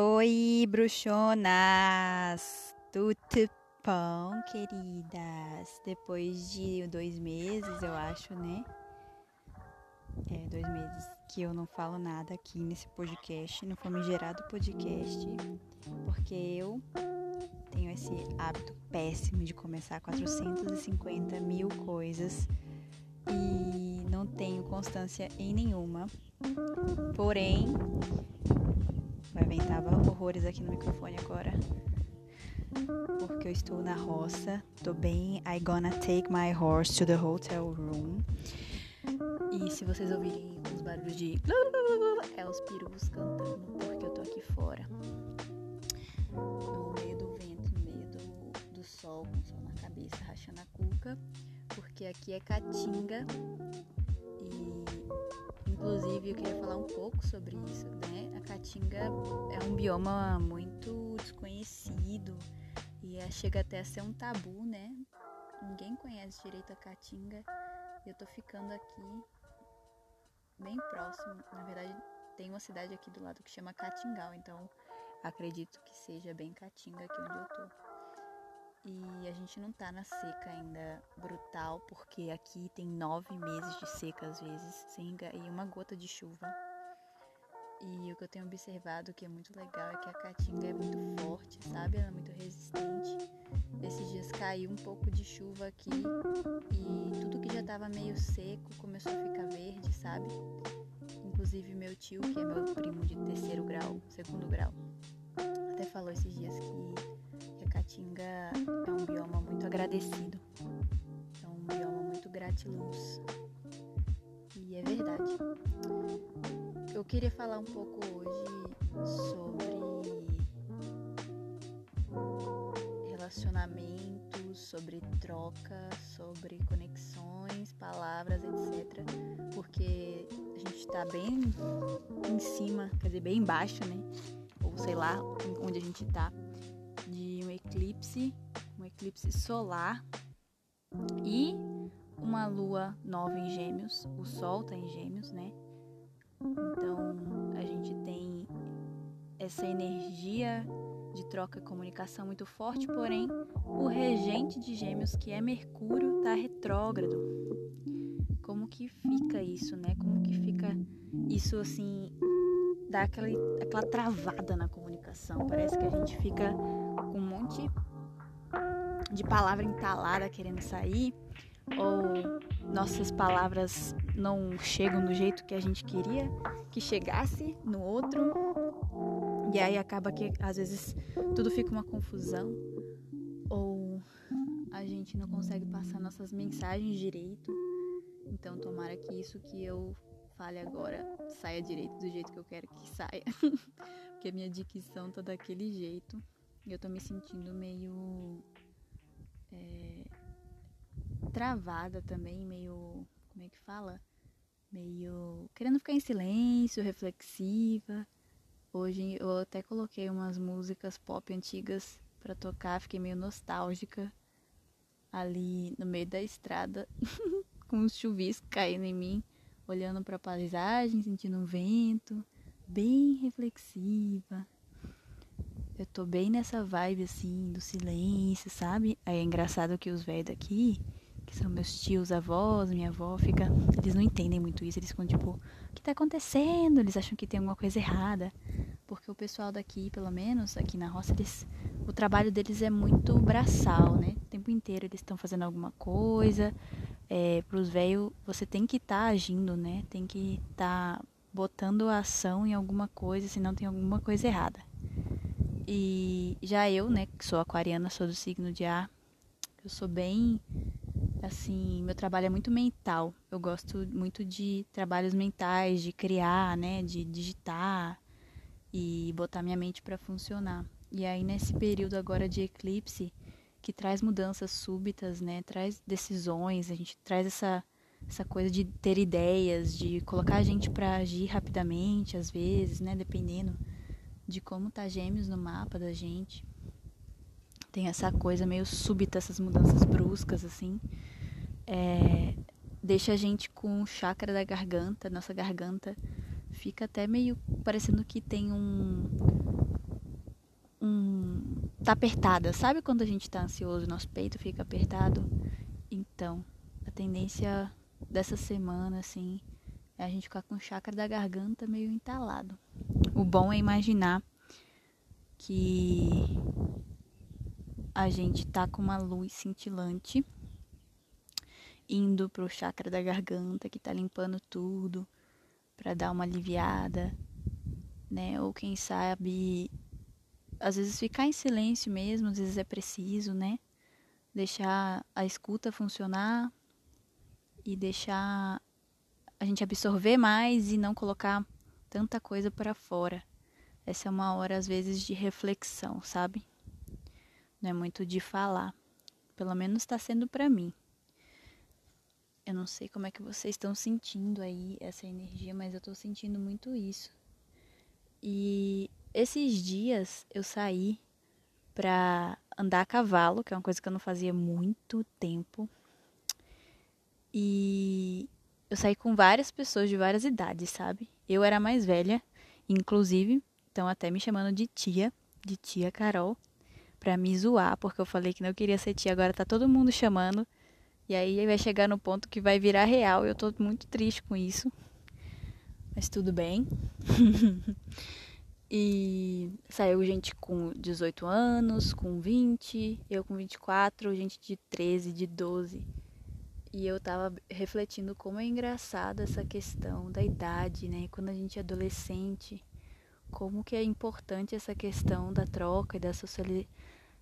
Oi, bruxonas! Tudo bom, queridas? Depois de dois meses, eu acho, né? É, dois meses que eu não falo nada aqui nesse podcast, no Famigerado Podcast, porque eu tenho esse hábito péssimo de começar 450 mil coisas e não tenho constância em nenhuma. Porém, vai ventar horrores aqui no microfone agora. Porque eu estou na roça, tô bem. I gonna take my horse to the hotel room. E se vocês ouvirem os barulhos de é os pirus cantando, porque eu tô aqui fora. No meio do vento, no meio do, do sol, com o sol na cabeça, rachando a cuca. Porque aqui é Caatinga. E inclusive eu queria falar um pouco sobre isso, Caatinga é um bioma muito desconhecido e é, chega até a ser um tabu, né? Ninguém conhece direito a Caatinga. E eu tô ficando aqui bem próximo. Na verdade, tem uma cidade aqui do lado que chama Catingal, então acredito que seja bem Caatinga aqui onde eu tô. E a gente não tá na seca ainda brutal, porque aqui tem nove meses de seca às vezes, sem e uma gota de chuva. E o que eu tenho observado que é muito legal é que a caatinga é muito forte, sabe? Ela é muito resistente. Esses dias caiu um pouco de chuva aqui e tudo que já estava meio seco começou a ficar verde, sabe? Inclusive meu tio, que é meu primo de terceiro grau, segundo grau, até falou esses dias que, a caatinga é um bioma muito agradecido. É um bioma muito gratiluz. Queria falar um pouco hoje sobre relacionamentos, sobre troca, sobre conexões, palavras, etc. Porque a gente está bem em cima, quer dizer, bem embaixo, né? Ou sei lá onde a gente está, de um eclipse, um eclipse solar e uma lua nova em Gêmeos. O Sol está em Gêmeos, né? Então a gente tem essa energia de troca e comunicação muito forte, porém o regente de Gêmeos, que é Mercúrio, está retrógrado. Como que fica isso, né? Como que fica isso assim, dá aquela, aquela travada na comunicação. Parece que a gente fica com um monte de palavra entalada querendo sair, ou nossas palavras não chegam do jeito que a gente queria que chegasse no outro. E aí acaba que às vezes tudo fica uma confusão ou a gente não consegue passar nossas mensagens direito. Então tomara que isso que eu fale agora saia direito do jeito que eu quero que saia. Porque a minha dicção tá daquele jeito. E eu tô me sentindo meio é, travada também, meio. Como é que fala? Meio querendo ficar em silêncio, reflexiva. Hoje eu até coloquei umas músicas pop antigas para tocar, fiquei meio nostálgica ali no meio da estrada, com os chuviscos caindo em mim, olhando para a paisagem, sentindo um vento, bem reflexiva. Eu tô bem nessa vibe assim do silêncio, sabe? Aí é engraçado que os velhos daqui que são meus tios, avós, minha avó, fica, eles não entendem muito isso, eles ficam tipo, o que tá acontecendo? Eles acham que tem alguma coisa errada. Porque o pessoal daqui, pelo menos aqui na roça, eles, o trabalho deles é muito braçal, né? O tempo inteiro eles estão fazendo alguma coisa. É, pros velhos, você tem que estar tá agindo, né? Tem que estar tá botando a ação em alguma coisa, senão tem alguma coisa errada. E já eu, né, que sou aquariana, sou do signo de ar, eu sou bem assim, meu trabalho é muito mental. Eu gosto muito de trabalhos mentais, de criar, né, de digitar e botar minha mente para funcionar. E aí nesse período agora de eclipse, que traz mudanças súbitas, né, traz decisões, a gente traz essa essa coisa de ter ideias, de colocar a gente para agir rapidamente, às vezes, né, dependendo de como tá Gêmeos no mapa da gente. Tem essa coisa meio súbita, essas mudanças bruscas, assim é, deixa a gente com o chakra da garganta, nossa garganta fica até meio parecendo que tem um, tá apertada. Sabe quando a gente tá ansioso, nosso peito fica apertado? Então, a tendência dessa semana, assim, é a gente ficar com o chakra da garganta meio entalado. O bom é imaginar que a gente tá com uma luz cintilante indo pro chakra da garganta que tá limpando tudo para dar uma aliviada, né? Ou quem sabe às vezes ficar em silêncio mesmo, às vezes é preciso, né? Deixar a escuta funcionar e deixar a gente absorver mais e não colocar tanta coisa para fora. Essa é uma hora às vezes de reflexão, sabe? Não é muito de falar. Pelo menos está sendo para mim. Eu não sei como é que vocês estão sentindo aí essa energia, mas eu estou sentindo muito isso. E esses dias eu saí pra andar a cavalo, que é uma coisa que eu não fazia muito tempo. E eu saí com várias pessoas de várias idades, sabe? Eu era mais velha, inclusive, estão até me chamando de tia, de tia Carol, pra me zoar, porque eu falei que não queria ser tia, agora tá todo mundo chamando. E aí vai chegar no ponto que vai virar real, eu tô muito triste com isso. Mas tudo bem. E saiu gente com 18 anos, com 20, eu com 24, gente de 13, de 12. E eu tava refletindo como é engraçada essa questão da idade, né? Quando a gente é adolescente, como que é importante essa questão da troca e da sociali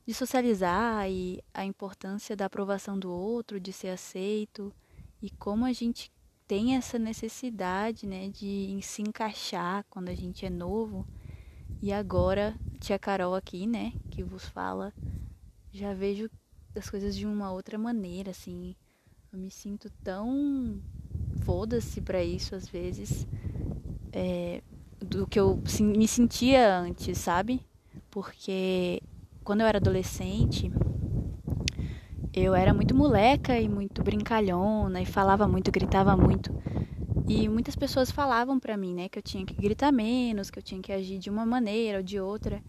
de socializar e a importância da aprovação do outro, de ser aceito e como a gente tem essa necessidade, né, de se encaixar quando a gente é novo e agora, tia Carol aqui, né, que vos fala, já vejo as coisas de uma outra maneira, assim. Eu me sinto tão foda-se para isso às vezes, é, do que eu me sentia antes, sabe? Porque quando eu era adolescente, eu era muito moleca e muito brincalhona e falava muito, gritava muito. E muitas pessoas falavam para mim, né, que eu tinha que gritar menos, que eu tinha que agir de uma maneira ou de outra.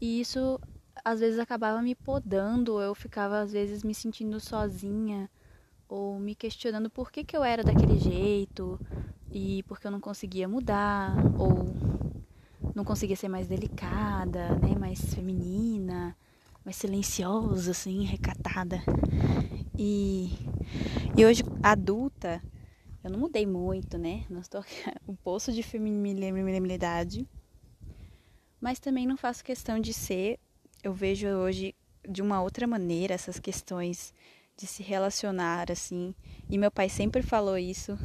E isso às vezes acabava me podando, eu ficava às vezes me sentindo sozinha ou me questionando por que, que eu era daquele jeito e porque eu não conseguia mudar ou não conseguia ser mais delicada, né, mais feminina, mais silenciosa assim, recatada. E e hoje adulta, eu não mudei muito, né? Não estou um poço de feminilidade, mas também não faço questão de ser. Eu vejo hoje de uma outra maneira essas questões de se relacionar assim. E meu pai sempre falou isso.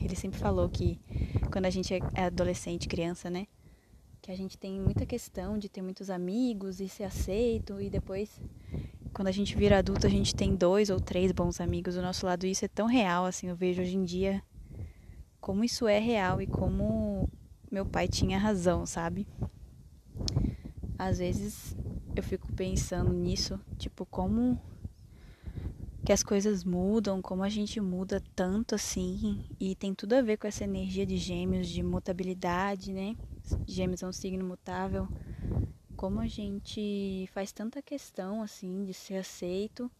Ele sempre falou que quando a gente é adolescente, criança, né? Que a gente tem muita questão de ter muitos amigos e ser aceito e depois quando a gente vira adulto, a gente tem dois ou três bons amigos do nosso lado. E isso é tão real, assim, eu vejo hoje em dia como isso é real e como meu pai tinha razão, sabe? Às vezes eu fico pensando nisso, tipo, como que as coisas mudam, como a gente muda tanto assim, e tem tudo a ver com essa energia de gêmeos, de mutabilidade, né? Gêmeos é um signo mutável como a gente faz tanta questão assim de ser aceito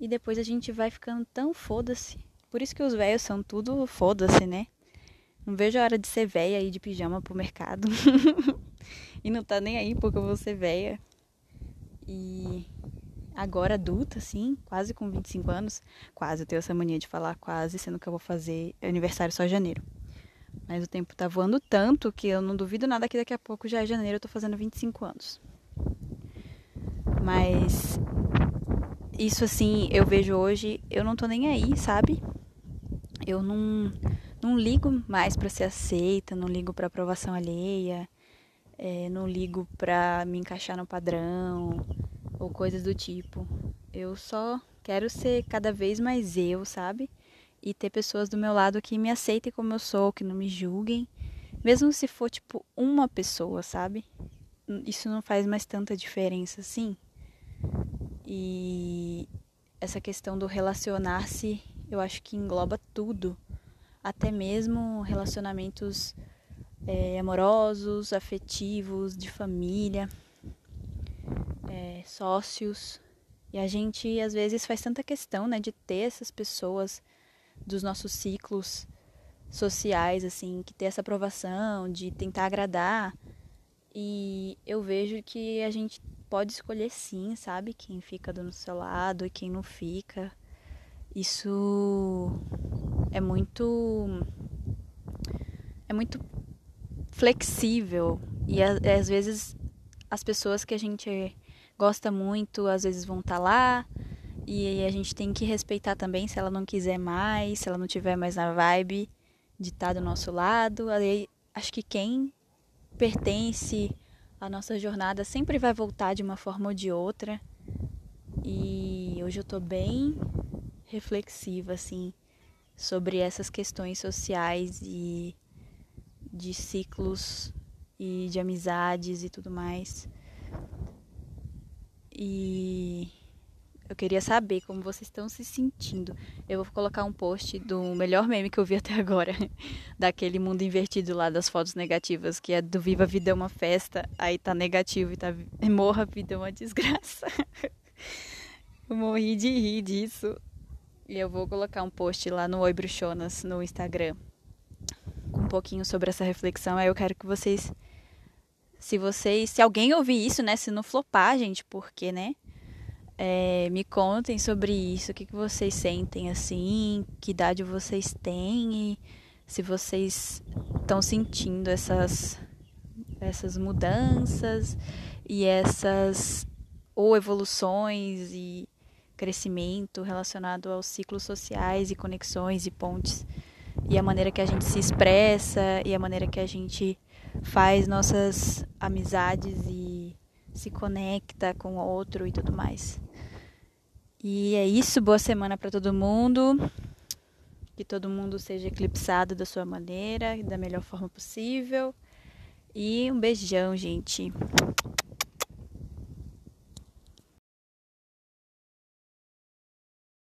e depois a gente vai ficando tão foda-se. Por isso que os velhos são tudo foda-se, né? Não vejo a hora de ser velha e de pijama pro mercado. e não tá nem aí porque eu vou ser velha. E agora adulta, assim, quase com 25 anos. Quase, eu tenho essa mania de falar quase, sendo que eu vou fazer aniversário só em janeiro. Mas o tempo tá voando tanto que eu não duvido nada que daqui a pouco já é janeiro eu tô fazendo 25 anos. Mas isso assim, eu vejo hoje, eu não tô nem aí, sabe? Eu não não ligo mais para ser aceita, não ligo para aprovação alheia, é, não ligo para me encaixar no padrão ou coisas do tipo. Eu só quero ser cada vez mais eu, sabe? E ter pessoas do meu lado que me aceitem como eu sou, que não me julguem, mesmo se for tipo uma pessoa, sabe? Isso não faz mais tanta diferença assim. E essa questão do relacionar-se, eu acho que engloba tudo, até mesmo relacionamentos é, amorosos, afetivos, de família. É, sócios. E a gente às vezes faz tanta questão, né, de ter essas pessoas dos nossos ciclos sociais, assim, que ter essa aprovação, de tentar agradar. E eu vejo que a gente pode escolher sim, sabe? Quem fica do seu lado e quem não fica. Isso é muito. É muito flexível. E às vezes as pessoas que a gente gosta muito, às vezes vão estar tá lá. E a gente tem que respeitar também se ela não quiser mais, se ela não tiver mais na vibe de estar tá do nosso lado. Aí, acho que quem pertence à nossa jornada sempre vai voltar de uma forma ou de outra. E hoje eu tô bem reflexiva assim sobre essas questões sociais e de ciclos e de amizades e tudo mais. E eu queria saber como vocês estão se sentindo. Eu vou colocar um post do melhor meme que eu vi até agora, daquele mundo invertido lá das fotos negativas, que é do Viva Vida é uma festa, aí tá negativo e tá Morra Vida é uma desgraça. eu morri de rir disso. E eu vou colocar um post lá no Oi Bruxonas no Instagram com um pouquinho sobre essa reflexão. Aí eu quero que vocês se vocês, se alguém ouvir isso, né, se não flopar, gente, porque, né? É, me contem sobre isso, o que, que vocês sentem assim, que idade vocês têm e se vocês estão sentindo essas, essas mudanças e essas ou evoluções e crescimento relacionado aos ciclos sociais e conexões e pontes e a maneira que a gente se expressa e a maneira que a gente faz nossas amizades e se conecta com o outro e tudo mais. E é isso, boa semana para todo mundo. Que todo mundo seja eclipsado da sua maneira, da melhor forma possível. E um beijão, gente.